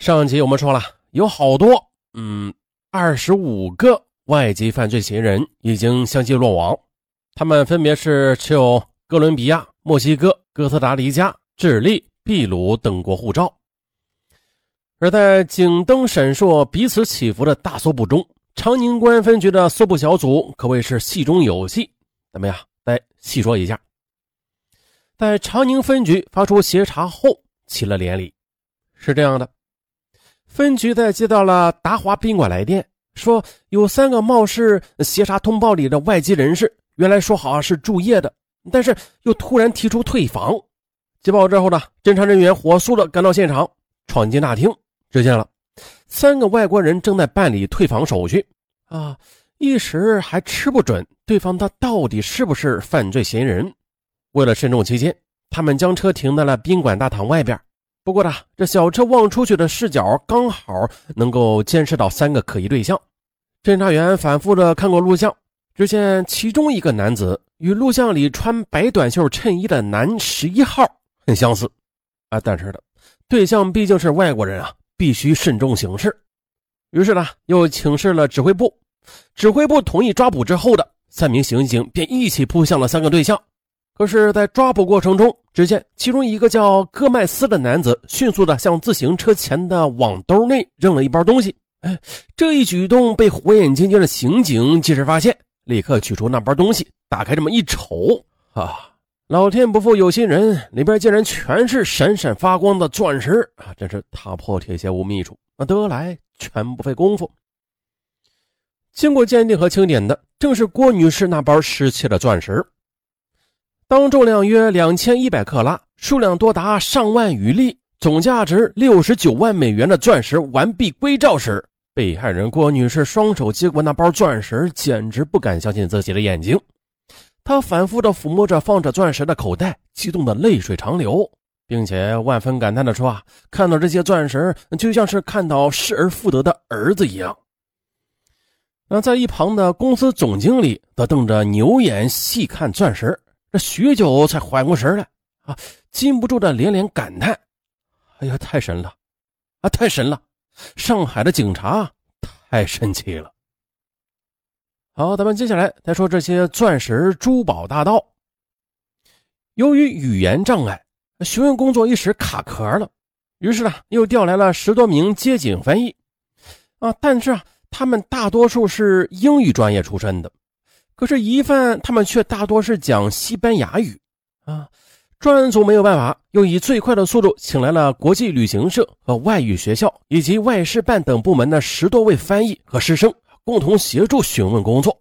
上集我们说了，有好多，嗯，二十五个外籍犯罪嫌疑人已经相继落网，他们分别是持有哥伦比亚、墨西哥、哥斯达黎加、智利、秘鲁等国护照。而在警灯闪烁、彼此起伏的大搜捕中，长宁公安分局的搜捕小组可谓是戏中有戏。怎么样？再细说一下。在长宁分局发出协查后，起了连理。是这样的，分局在接到了达华宾馆来电，说有三个貌似协查通报里的外籍人士，原来说好是住业的，但是又突然提出退房。接报之后呢，侦查人员火速的赶到现场，闯进大厅。只见了三个外国人正在办理退房手续，啊，一时还吃不准对方他到底是不是犯罪嫌疑人。为了慎重起见，他们将车停在了宾馆大堂外边。不过呢，这小车望出去的视角刚好能够监视到三个可疑对象。侦查员反复的看过录像，只见其中一个男子与录像里穿白短袖衬衣的男十一号很相似，啊，但是呢，对象毕竟是外国人啊。必须慎重行事，于是呢，又请示了指挥部。指挥部同意抓捕之后的三名刑警便一起扑向了三个对象。可是，在抓捕过程中，只见其中一个叫戈麦斯的男子迅速的向自行车前的网兜内扔了一包东西。哎，这一举动被火眼金睛的刑警及时发现，立刻取出那包东西，打开这么一瞅，啊！老天不负有心人，里边竟然全是闪闪发光的钻石啊！真是踏破铁鞋无觅处啊！得来全不费工夫。经过鉴定和清点的，正是郭女士那包失窃的钻石。当重量约两千一百克拉、数量多达上万余粒、总价值六十九万美元的钻石完璧归赵时，被害人郭女士双手接过那包钻石，简直不敢相信自己的眼睛。他反复地抚摸着放着钻石的口袋，激动的泪水长流，并且万分感叹地说：“啊，看到这些钻石，就像是看到失而复得的儿子一样。”那在一旁的公司总经理则瞪着牛眼细看钻石，这许久才缓过神来，啊，禁不住的连连感叹：“哎呀，太神了！啊，太神了！上海的警察太神奇了！”好，咱们接下来再说这些钻石珠宝大盗。由于语言障碍，询问工作一时卡壳了，于是呢，又调来了十多名接警翻译。啊，但是啊，他们大多数是英语专业出身的，可是疑犯他们却大多是讲西班牙语。啊，专案组没有办法，又以最快的速度请来了国际旅行社和外语学校以及外事办等部门的十多位翻译和师生。共同协助询问工作。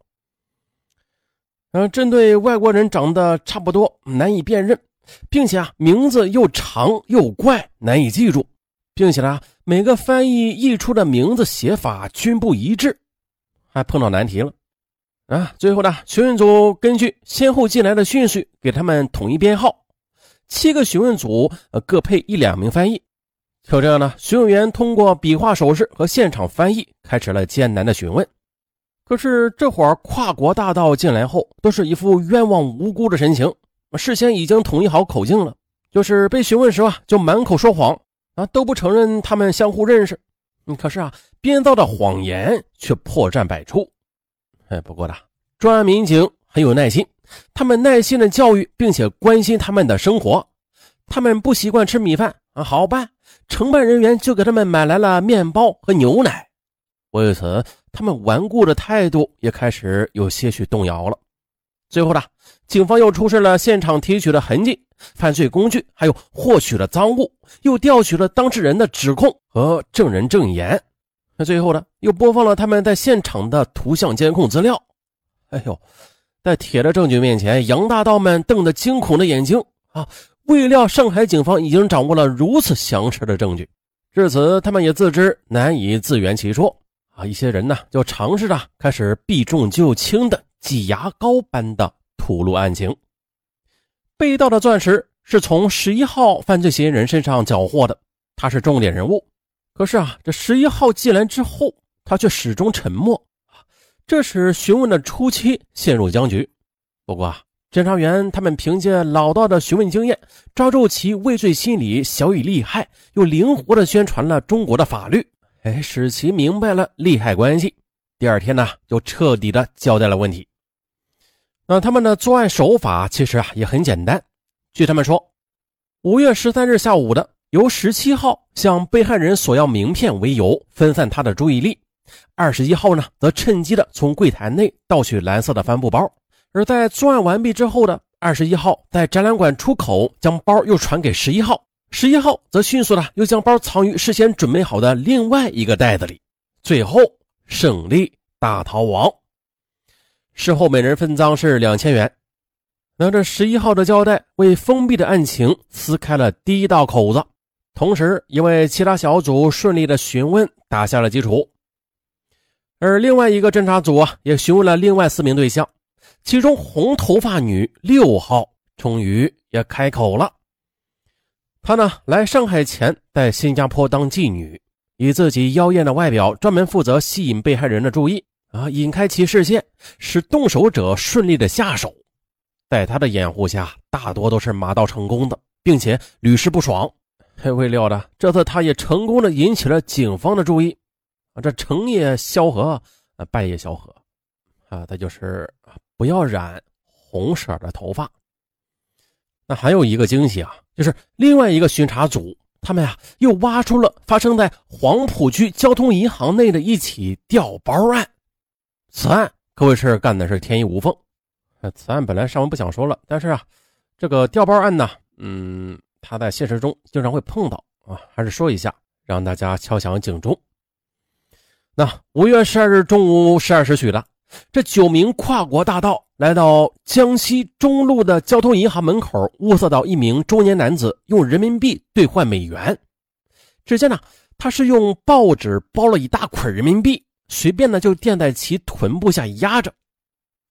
嗯，针对外国人长得差不多，难以辨认，并且啊名字又长又怪，难以记住，并且呢每个翻译译出的名字写法均不一致，还碰到难题了。啊，最后呢询问组根据先后进来的顺序给他们统一编号，七个询问组呃各配一两名翻译。就这样呢，询问员通过比划手势和现场翻译，开始了艰难的询问。可是这会儿跨国大盗进来后，都是一副冤枉无辜的神情，事先已经统一好口径了，就是被询问时啊，就满口说谎啊，都不承认他们相互认识。嗯，可是啊，编造的谎言却破绽百出。哎，不过呢，专案民警很有耐心，他们耐心的教育并且关心他们的生活。他们不习惯吃米饭啊，好办，承办人员就给他们买来了面包和牛奶。为此，他们顽固的态度也开始有些许动摇了。最后呢，警方又出示了现场提取的痕迹、犯罪工具，还有获取的赃物，又调取了当事人的指控和证人证言。那最后呢，又播放了他们在现场的图像监控资料。哎呦，在铁的证据面前，杨大盗们瞪着惊恐的眼睛啊！未料上海警方已经掌握了如此详实的证据，至此他们也自知难以自圆其说啊！一些人呢就尝试着开始避重就轻的挤牙膏般的吐露案情。被盗的钻石是从十一号犯罪嫌疑人身上缴获的，他是重点人物。可是啊，这十一号进来之后，他却始终沉默，这使询问的初期陷入僵局。不过。侦查员他们凭借老道的询问经验，抓住其畏罪心理小以利害，又灵活的宣传了中国的法律，哎，使其明白了利害关系。第二天呢，就彻底的交代了问题。那他们的作案手法其实啊也很简单。据他们说，五月十三日下午的，由十七号向被害人索要名片为由，分散他的注意力；二十一号呢，则趁机的从柜台内盗取蓝色的帆布包。而在作案完毕之后的二十一号，在展览馆出口将包又传给十一号，十一号则迅速的又将包藏于事先准备好的另外一个袋子里，最后胜利大逃亡。事后每人分赃是两千元。那这十一号的交代为封闭的案情撕开了第一道口子，同时也为其他小组顺利的询问打下了基础。而另外一个侦查组啊，也询问了另外四名对象。其中红头发女六号终于也开口了。她呢来上海前在新加坡当妓女，以自己妖艳的外表专门负责吸引被害人的注意啊，引开其视线，使动手者顺利的下手。在他的掩护下，大多都是马到成功的，并且屡试不爽。未料的这次他也成功的引起了警方的注意，这成也萧何，败也萧何啊，他就是。不要染红色的头发。那还有一个惊喜啊，就是另外一个巡查组，他们呀又挖出了发生在黄浦区交通银行内的一起调包案。此案可谓是干的是天衣无缝。此案本来上文不想说了，但是啊，这个调包案呢，嗯，他在现实中经常会碰到啊，还是说一下，让大家敲响警钟。那五月十二日中午十二时许了。这九名跨国大盗来到江西中路的交通银行门口，物色到一名中年男子用人民币兑换美元。只见呢，他是用报纸包了一大捆人民币，随便呢就垫在其臀部下压着。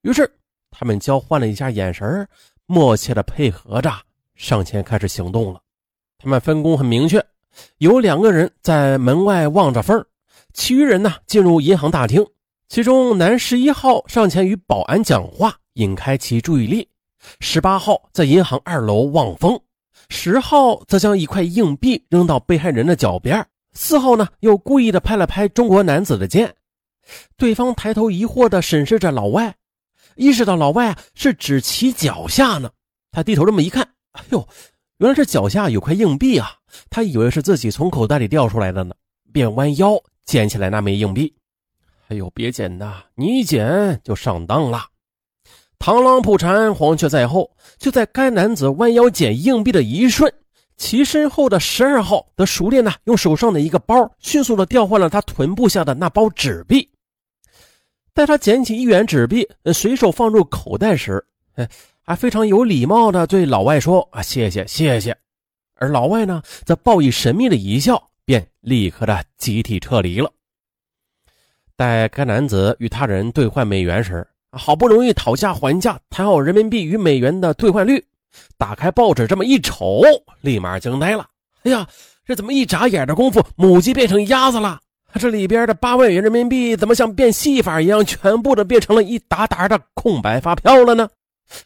于是他们交换了一下眼神，默契的配合着上前开始行动了。他们分工很明确，有两个人在门外望着缝，其余人呢进入银行大厅。其中，男十一号上前与保安讲话，引开其注意力；十八号在银行二楼望风；十号则将一块硬币扔到被害人的脚边；四号呢，又故意的拍了拍中国男子的肩。对方抬头疑惑的审视着老外，意识到老外啊是指其脚下呢。他低头这么一看，哎呦，原来是脚下有块硬币啊！他以为是自己从口袋里掉出来的呢，便弯腰捡起来那枚硬币。哎呦，别捡呐！你一捡就上当了。螳螂捕蝉，黄雀在后。就在该男子弯腰捡硬币的一瞬，其身后的十二号则熟练的用手上的一个包，迅速的调换了他臀部下的那包纸币。待他捡起一元纸币，随手放入口袋时，哎，还非常有礼貌的对老外说：“啊，谢谢，谢谢。”而老外呢，则报以神秘的一笑，便立刻的集体撤离了。待该男子与他人兑换美元时，好不容易讨价还价，谈好人民币与美元的兑换率。打开报纸这么一瞅，立马惊呆了。哎呀，这怎么一眨眼的功夫，母鸡变成鸭子了？这里边的八万元人民币怎么像变戏法一样，全部的变成了一沓沓的空白发票了呢？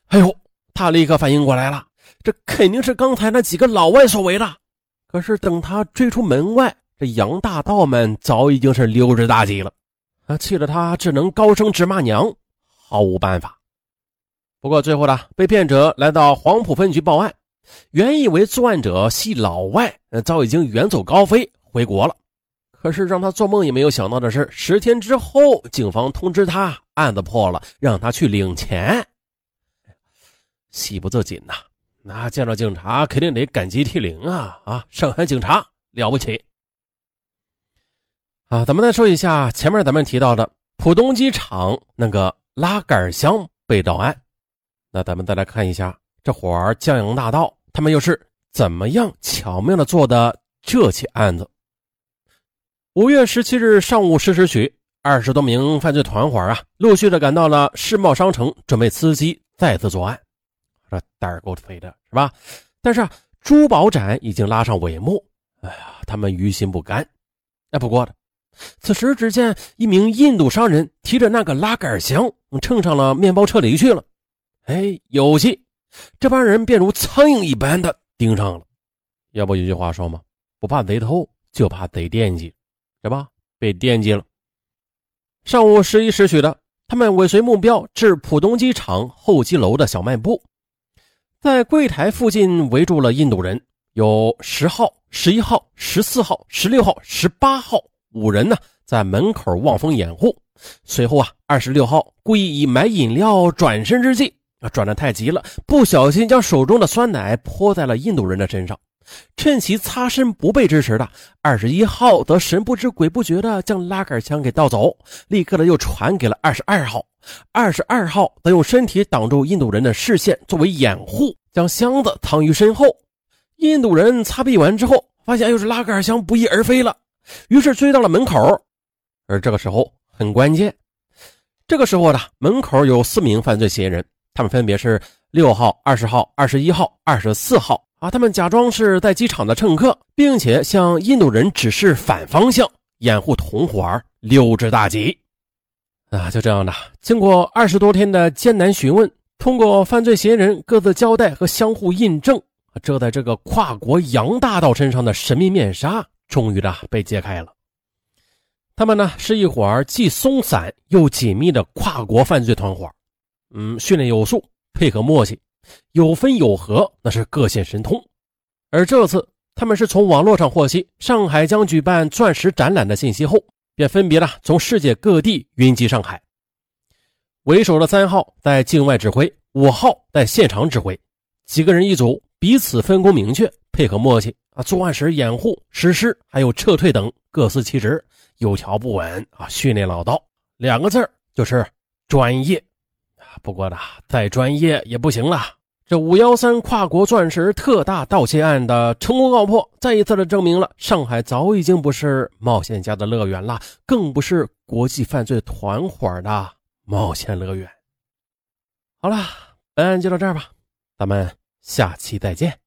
哎呦，他立刻反应过来了，这肯定是刚才那几个老外所为的。可是等他追出门外，这洋大盗们早已经是溜之大吉了。啊！气得他只能高声直骂娘，毫无办法。不过最后呢，被骗者来到黄埔分局报案，原以为作案者系老外，早已经远走高飞回国了。可是让他做梦也没有想到的是，十天之后，警方通知他案子破了，让他去领钱。喜不自禁呐！那见到警察肯定得感激涕零啊！啊，上海警察了不起！啊，咱们再说一下前面咱们提到的浦东机场那个拉杆箱被盗案。那咱们再来看一下这伙儿江洋大盗，他们又是怎么样巧妙的做的这起案子？五月十七日上午十时许，二十多名犯罪团伙啊，陆续的赶到了世贸商城，准备伺机再次作案。这胆儿够肥的是吧？但是，珠宝展已经拉上帷幕，哎呀，他们于心不甘。哎，不过的。此时，只见一名印度商人提着那个拉杆箱，乘上了面包车离去了。哎，有戏！这帮人便如苍蝇一般的盯上了。要不有句话说嘛，不怕贼偷，就怕贼惦记，是吧？被惦记了。上午十一时许的，他们尾随目标至浦东机场候机楼的小卖部，在柜台附近围住了印度人，有十号、十一号、十四号、十六号、十八号五人呢，在门口望风掩护。随后啊，二十六号故意以买饮料转身之际，啊，转得太急了，不小心将手中的酸奶泼在了印度人的身上。趁其擦身不备之时的二十一号则神不知鬼不觉的将拉杆枪给盗走，立刻的又传给了二十二号。二十二号则用身体挡住印度人的视线作为掩护，将箱子藏于身后。印度人擦避完之后，发现又是拉杆箱不翼而飞了，于是追到了门口。而这个时候很关键，这个时候呢，门口有四名犯罪嫌疑人，他们分别是六号、二十号、二十一号、二十四号。啊！他们假装是在机场的乘客，并且向印度人指示反方向，掩护同伙溜之大吉。啊，就这样的，经过二十多天的艰难询问，通过犯罪嫌疑人各自交代和相互印证，这在这个跨国洋大盗身上的神秘面纱终于的被揭开了。他们呢是一伙既松散又紧密的跨国犯罪团伙，嗯，训练有素，配合默契。有分有合，那是各显神通。而这次，他们是从网络上获悉上海将举办钻石展览的信息后，便分别的从世界各地云集上海。为首的三号在境外指挥，五号在现场指挥，几个人一组，彼此分工明确，配合默契啊。作案时掩护、实施还有撤退等各司其职，有条不紊啊。训练老道，两个字就是专业。不过呢，再专业也不行了。这五幺三跨国钻石特大盗窃案的成功告破，再一次的证明了上海早已经不是冒险家的乐园了，更不是国际犯罪团伙的冒险乐园。好了，本案就到这儿吧，咱们下期再见。